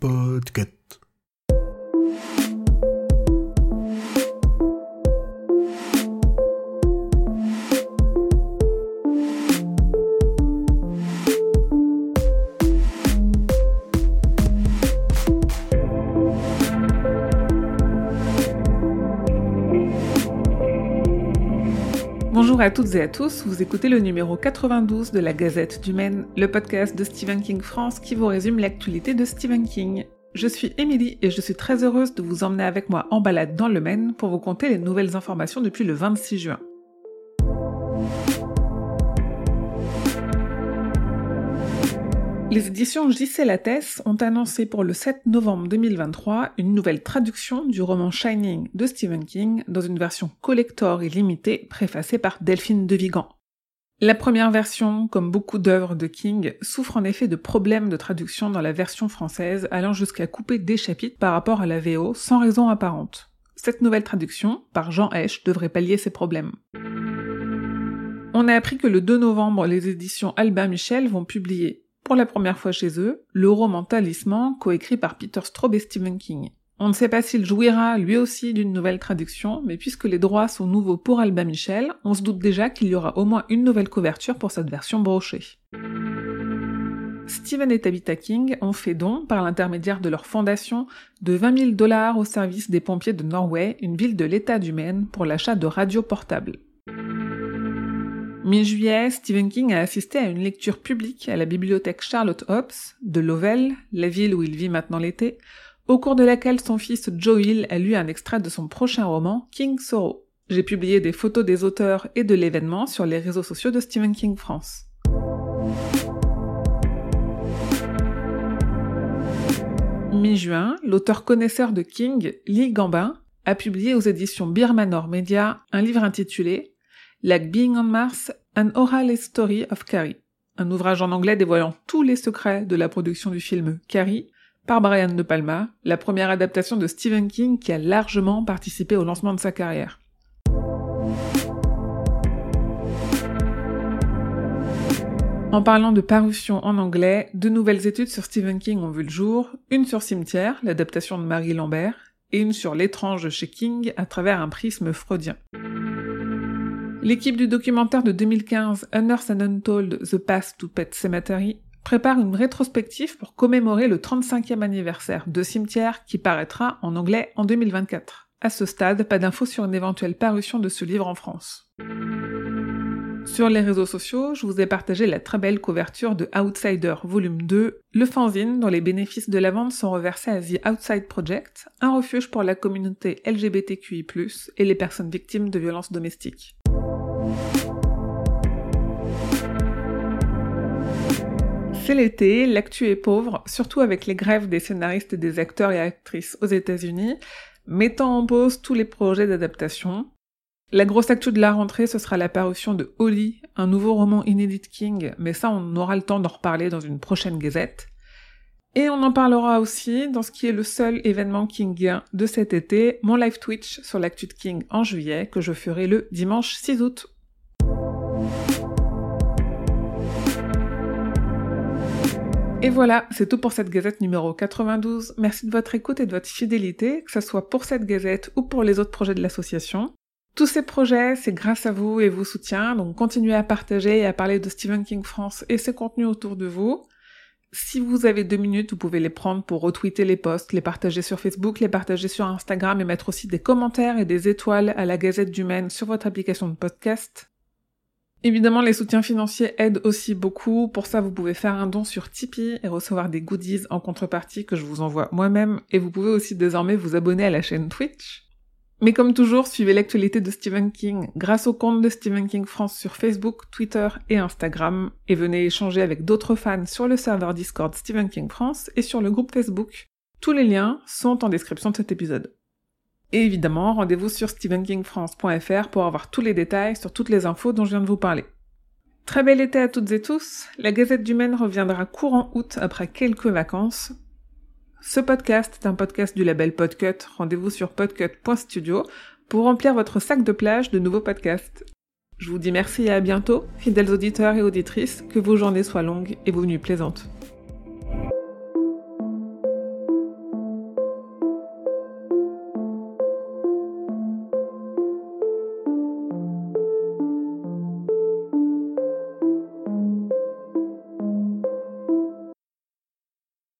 Podcast. Bonjour à toutes et à tous, vous écoutez le numéro 92 de la Gazette du Maine, le podcast de Stephen King France qui vous résume l'actualité de Stephen King. Je suis Émilie et je suis très heureuse de vous emmener avec moi en balade dans le Maine pour vous conter les nouvelles informations depuis le 26 juin. Les éditions JC Lattès ont annoncé pour le 7 novembre 2023 une nouvelle traduction du roman Shining de Stephen King dans une version collector et limitée préfacée par Delphine de Vigan. La première version, comme beaucoup d'œuvres de King, souffre en effet de problèmes de traduction dans la version française allant jusqu'à couper des chapitres par rapport à la VO sans raison apparente. Cette nouvelle traduction, par Jean Esch, devrait pallier ces problèmes. On a appris que le 2 novembre, les éditions Albin Michel vont publier pour la première fois chez eux, le roman Talisman, coécrit par Peter Straub et Stephen King. On ne sait pas s'il jouira lui aussi d'une nouvelle traduction, mais puisque les droits sont nouveaux pour Albin Michel, on se doute déjà qu'il y aura au moins une nouvelle couverture pour cette version brochée. Stephen et Tabitha King ont fait don, par l'intermédiaire de leur fondation, de 20 000 dollars au service des pompiers de Norway, une ville de l'État du Maine, pour l'achat de radios portables. Mi-juillet, Stephen King a assisté à une lecture publique à la bibliothèque Charlotte Hobbs de Lovell, la ville où il vit maintenant l'été, au cours de laquelle son fils Joe Hill a lu un extrait de son prochain roman, King Sorrow. J'ai publié des photos des auteurs et de l'événement sur les réseaux sociaux de Stephen King France. Mi-juin, l'auteur connaisseur de King, Lee Gambin, a publié aux éditions Birmanor Media un livre intitulé Like Being on Mars, An Oral Story of Carrie, un ouvrage en anglais dévoilant tous les secrets de la production du film Carrie par Brian De Palma, la première adaptation de Stephen King qui a largement participé au lancement de sa carrière. En parlant de parution en anglais, deux nouvelles études sur Stephen King ont vu le jour, une sur Cimetière, l'adaptation de Marie Lambert, et une sur l'étrange chez King à travers un prisme freudien. L'équipe du documentaire de 2015 Unearthed and Untold The Past to Pet Cemetery prépare une rétrospective pour commémorer le 35e anniversaire de Cimetière qui paraîtra en anglais en 2024. À ce stade, pas d'infos sur une éventuelle parution de ce livre en France. Sur les réseaux sociaux, je vous ai partagé la très belle couverture de Outsider Volume 2, le fanzine dont les bénéfices de la vente sont reversés à The Outside Project, un refuge pour la communauté LGBTQI+, et les personnes victimes de violences domestiques. C'est l'été, l'actu est pauvre, surtout avec les grèves des scénaristes et des acteurs et actrices aux États-Unis, mettant en pause tous les projets d'adaptation. La grosse actu de la rentrée, ce sera la parution de Holly, un nouveau roman inédit King, mais ça on aura le temps d'en reparler dans une prochaine gazette. Et on en parlera aussi dans ce qui est le seul événement kingien de cet été, mon live Twitch sur l'actu de King en juillet, que je ferai le dimanche 6 août. Et voilà, c'est tout pour cette gazette numéro 92. Merci de votre écoute et de votre fidélité, que ce soit pour cette gazette ou pour les autres projets de l'association. Tous ces projets, c'est grâce à vous et vos soutiens, donc continuez à partager et à parler de Stephen King France et ses contenus autour de vous. Si vous avez deux minutes, vous pouvez les prendre pour retweeter les posts, les partager sur Facebook, les partager sur Instagram et mettre aussi des commentaires et des étoiles à la Gazette du Maine sur votre application de podcast. Évidemment, les soutiens financiers aident aussi beaucoup. Pour ça, vous pouvez faire un don sur Tipeee et recevoir des goodies en contrepartie que je vous envoie moi-même. Et vous pouvez aussi désormais vous abonner à la chaîne Twitch. Mais comme toujours, suivez l'actualité de Stephen King grâce au compte de Stephen King France sur Facebook, Twitter et Instagram. Et venez échanger avec d'autres fans sur le serveur Discord Stephen King France et sur le groupe Facebook. Tous les liens sont en description de cet épisode. Et évidemment, rendez-vous sur stephenkingfrance.fr pour avoir tous les détails sur toutes les infos dont je viens de vous parler. Très bel été à toutes et tous. La Gazette du Maine reviendra courant août après quelques vacances. Ce podcast est un podcast du label Podcut. Rendez-vous sur podcut.studio pour remplir votre sac de plage de nouveaux podcasts. Je vous dis merci et à bientôt, fidèles auditeurs et auditrices, que vos journées soient longues et vos nuits plaisantes.